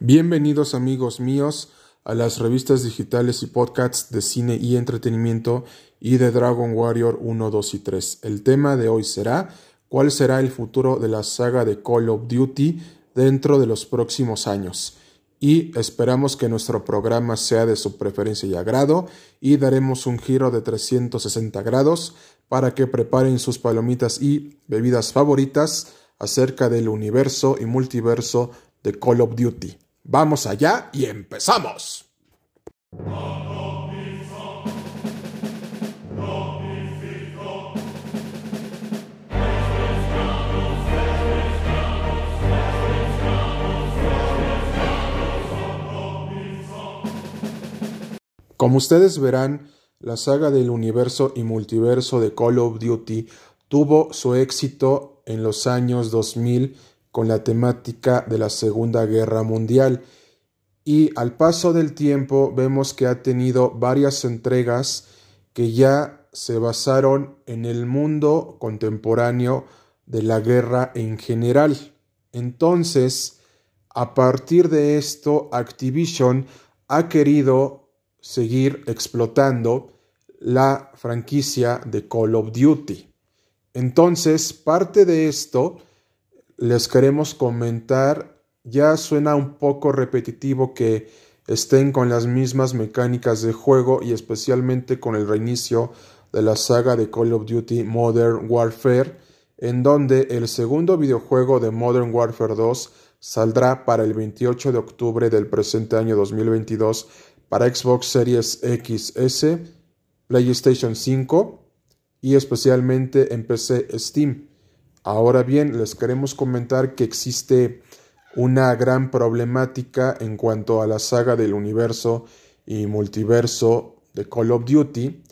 Bienvenidos amigos míos a las revistas digitales y podcasts de cine y entretenimiento y de Dragon Warrior 1, 2 y 3. El tema de hoy será cuál será el futuro de la saga de Call of Duty dentro de los próximos años. Y esperamos que nuestro programa sea de su preferencia y agrado y daremos un giro de 360 grados para que preparen sus palomitas y bebidas favoritas acerca del universo y multiverso de Call of Duty. Vamos allá y empezamos. Como ustedes verán, la saga del universo y multiverso de Call of Duty tuvo su éxito en los años 2000 con la temática de la Segunda Guerra Mundial y al paso del tiempo vemos que ha tenido varias entregas que ya se basaron en el mundo contemporáneo de la guerra en general. Entonces, a partir de esto, Activision ha querido seguir explotando la franquicia de Call of Duty. Entonces, parte de esto les queremos comentar, ya suena un poco repetitivo que estén con las mismas mecánicas de juego y especialmente con el reinicio de la saga de Call of Duty Modern Warfare, en donde el segundo videojuego de Modern Warfare 2 saldrá para el 28 de octubre del presente año 2022 para Xbox Series XS, PlayStation 5 y especialmente en PC Steam. Ahora bien, les queremos comentar que existe una gran problemática en cuanto a la saga del universo y multiverso de Call of Duty,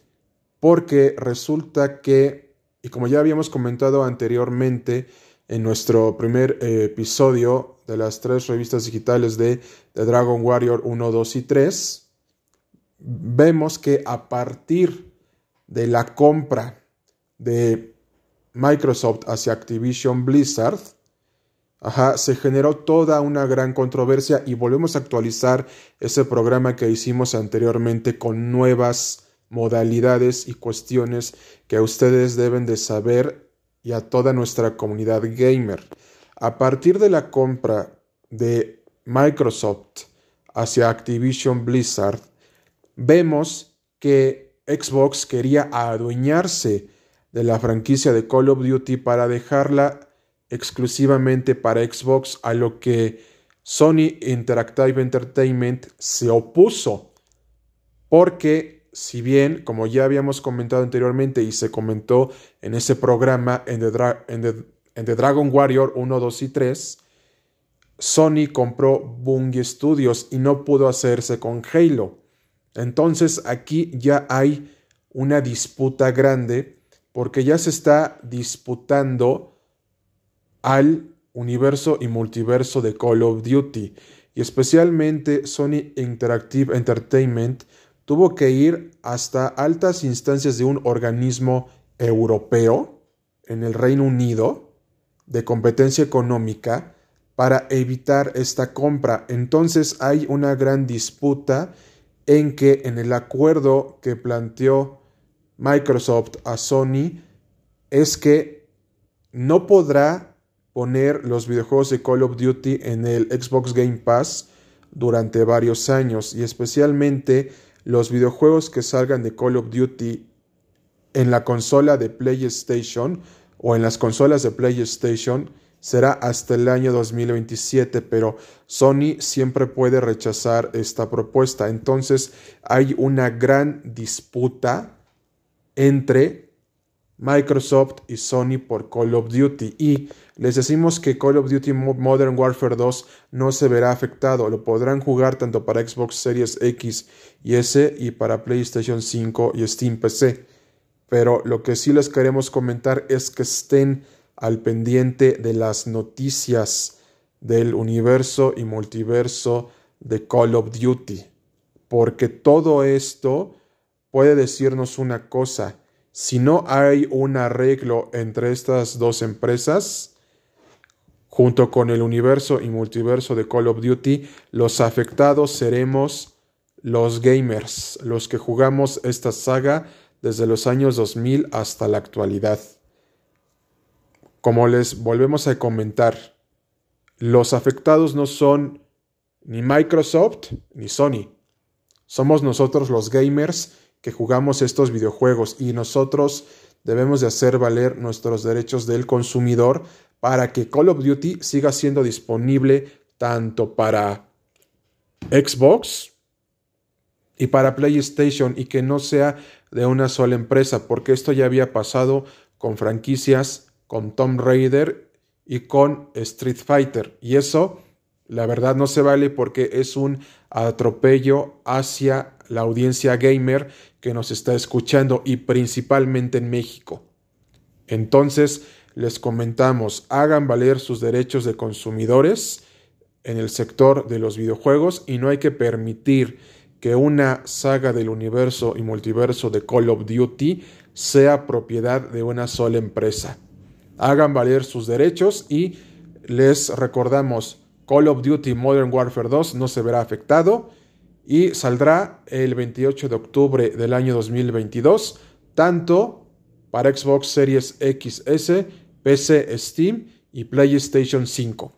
porque resulta que, y como ya habíamos comentado anteriormente en nuestro primer eh, episodio de las tres revistas digitales de, de Dragon Warrior 1, 2 y 3, vemos que a partir de la compra de Microsoft hacia Activision Blizzard, se generó toda una gran controversia y volvemos a actualizar ese programa que hicimos anteriormente con nuevas modalidades y cuestiones que ustedes deben de saber y a toda nuestra comunidad gamer. A partir de la compra de Microsoft hacia Activision Blizzard, vemos que Xbox quería adueñarse de la franquicia de Call of Duty para dejarla exclusivamente para Xbox, a lo que Sony Interactive Entertainment se opuso, porque si bien, como ya habíamos comentado anteriormente y se comentó en ese programa en The, Dragon Warrior 1, 2 y 3, Sony compró Bungie Studios y no pudo hacerse con Halo. Entonces aquí ya hay una disputa grande porque ya se está disputando al universo y multiverso de Call of Duty y especialmente Sony Interactive Entertainment tuvo que ir hasta altas instancias de un organismo europeo en el Reino Unido de competencia económica para evitar esta compra. Entonces hay una gran disputa en que en el acuerdo que planteó Microsoft a Sony es que no podrá poner los videojuegos de Call of Duty en el Xbox Game Pass durante varios años y especialmente los videojuegos que salgan de Call of Duty en la consola de PlayStation o en las consolas de PlayStation será hasta el año 2027, pero Sony siempre puede rechazar esta propuesta. Entonces hay una gran disputa entre Microsoft y Sony por Call of Duty. Y les decimos que Call of Duty Modern Warfare 2 no se verá afectado, lo podrán jugar tanto para Xbox Series X y S y para PlayStation 5 y Steam PC. Pero lo que sí les queremos comentar es que estén al pendiente de las noticias del universo y multiverso de Call of Duty, porque todo esto puede decirnos una cosa. Si no hay un arreglo entre estas dos empresas, Junto con el universo y multiverso de Call of Duty, los afectados seremos los gamers, los que jugamos esta saga desde los años 2000 hasta la actualidad. Como les volvemos a comentar, los afectados no son ni Microsoft ni Sony. Somos nosotros los gamers que jugamos estos videojuegos y nosotros debemos de hacer valer nuestros derechos del consumidor para que Call of Duty siga siendo disponible tanto para Xbox y para PlayStation y que no sea de una sola empresa, porque esto ya había pasado con franquicias, con Tomb Raider y con Street Fighter. Y eso, la verdad, no se vale porque es un atropello hacia la audiencia gamer que nos está escuchando y principalmente en México. Entonces, les comentamos, hagan valer sus derechos de consumidores en el sector de los videojuegos y no hay que permitir que una saga del universo y multiverso de Call of Duty sea propiedad de una sola empresa. Hagan valer sus derechos y les recordamos, Call of Duty Modern Warfare 2 no se verá afectado y saldrá el 28 de octubre del año 2022, tanto para Xbox Series XS, PC, Steam y PlayStation 5.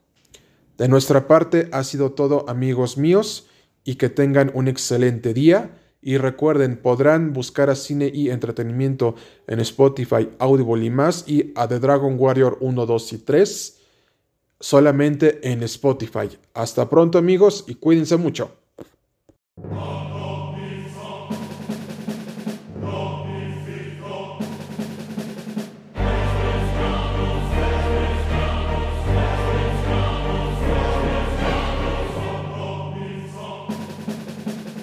De nuestra parte ha sido todo amigos míos y que tengan un excelente día. Y recuerden, podrán buscar a cine y entretenimiento en Spotify, Audible y más y a The Dragon Warrior 1, 2 y 3 solamente en Spotify. Hasta pronto amigos y cuídense mucho. Oh!